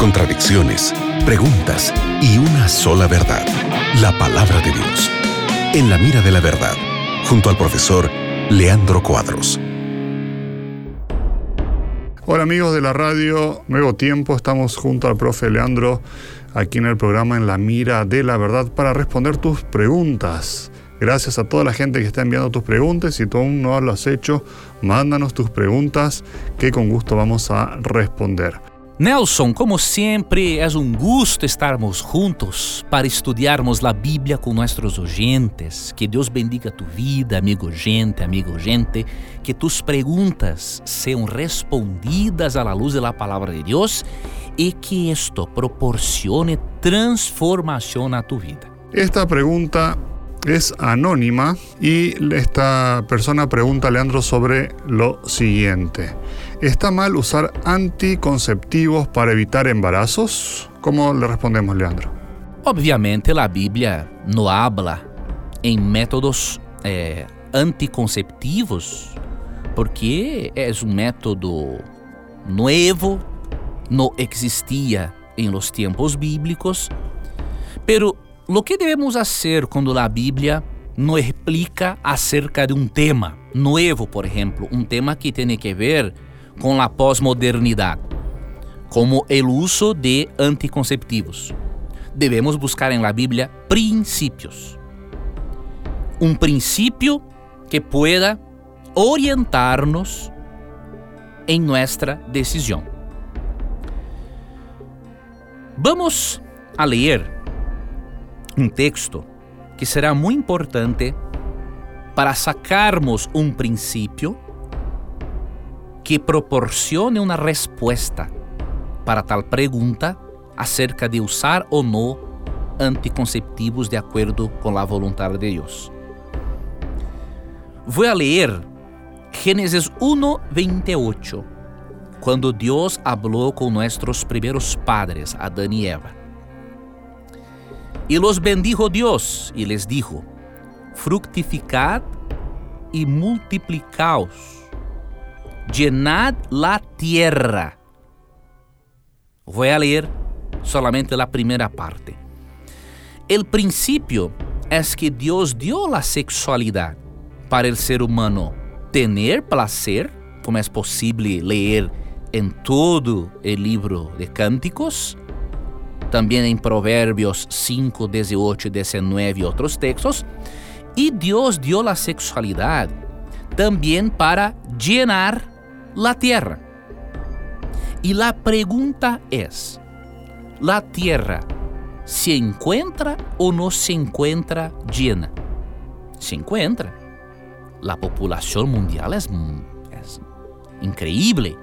contradicciones, preguntas y una sola verdad, la palabra de Dios. En la mira de la verdad, junto al profesor Leandro Cuadros. Hola amigos de la radio Nuevo Tiempo, estamos junto al profe Leandro aquí en el programa En la mira de la verdad para responder tus preguntas. Gracias a toda la gente que está enviando tus preguntas. Si tú aún no lo has hecho, mándanos tus preguntas que con gusto vamos a responder. Nelson, como sempre é um gosto estarmos juntos para estudarmos a Bíblia com nossos oyentes. Que Deus bendiga tu vida, amigo oyente, amigo oyente. Que tus perguntas sejam respondidas à luz de palavra de Deus e que isto proporcione transformação a tu vida. Esta pergunta es anónima y esta persona pregunta a Leandro sobre lo siguiente. ¿Está mal usar anticonceptivos para evitar embarazos? ¿Cómo le respondemos, Leandro? Obviamente la Biblia no habla en métodos eh, anticonceptivos porque es un método nuevo, no existía en los tiempos bíblicos, pero lo que devemos fazer quando a Bíblia nos explica acerca de um tema novo, por exemplo, um tema que tem que ver com a pós-modernidade, como o uso de anticonceptivos. Devemos buscar em la Bíblia princípios. Um princípio que pueda orientar-nos em nossa decisão. Vamos a ler um texto que será muito importante para sacarmos um princípio que proporcione uma resposta para tal pergunta acerca de usar ou não anticonceptivos de acordo com a vontade de Deus. Vou ler Gênesis 1, 28, quando Deus falou com nossos primeiros padres, Adão e Eva. Y los bendijo Dios y les dijo, fructificad y multiplicaos, llenad la tierra. Voy a leer solamente la primera parte. El principio es que Dios dio la sexualidad para el ser humano tener placer, como es posible leer en todo el libro de Cánticos, também em Provérbios 5, 18 e 19 e outros textos. E Deus deu a sexualidade também para llenar a terra. E a pergunta é: a terra se encontra ou não se encontra llena? Se encontra. A população mundial é increíble.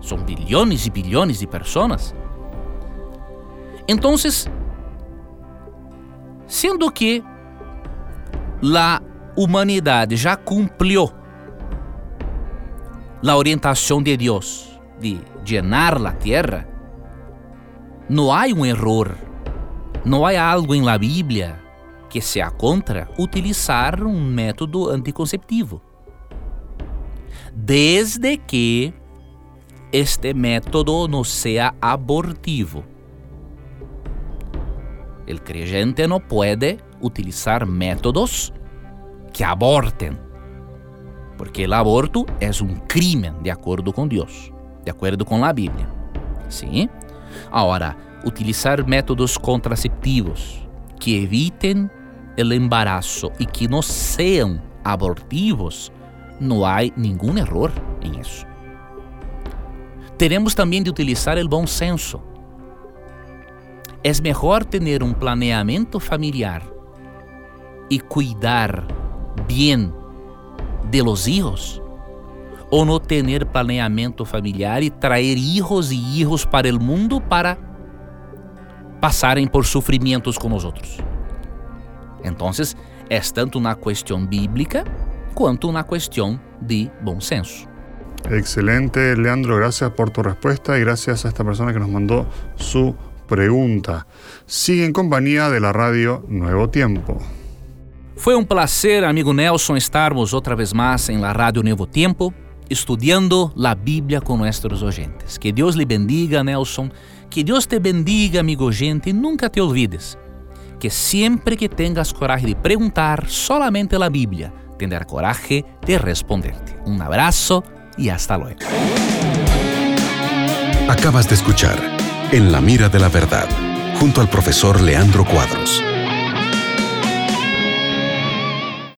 São bilhões e bilhões de pessoas. Entonces, sendo que a humanidade já cumpriu a orientação de Deus de llenar a terra, não há um erro, não há algo em la Bíblia que seja contra utilizar um método anticonceptivo. Desde que este método não seja abortivo. El creyente no puede utilizar métodos que aborten, porque el aborto es un crimen de acuerdo con Dios, de acuerdo con la Biblia. ¿Sí? Ahora, utilizar métodos contraceptivos que eviten el embarazo y que no sean abortivos, no hay ningún error en eso. Tenemos también de utilizar el buen senso é melhor ter um planeamento familiar e cuidar bem de los hijos ou não ter planeamento familiar e trazer hijos e hijos para o mundo para passarem por sofrimentos com os outros. Então, é tanto na questão bíblica quanto na questão de bom senso. Excelente, Leandro. Gracias por tu respuesta y gracias a esta persona que nos mandó su pregunta. Sigue en compañía de la radio Nuevo Tiempo. Foi um prazer, amigo Nelson, estarmos outra vez mais em la Rádio Novo Tempo estudiando la Biblia con nuestros oyentes. Que Dios le bendiga, Nelson. Que Dios te bendiga, amigo oyente, y nunca te olvides que siempre que tengas coraje de preguntar solamente la Biblia, tendrá coraje de responderte. Un abrazo y hasta luego. Acabas de escuchar En la mira de la verdad, junto al profesor Leandro Cuadros.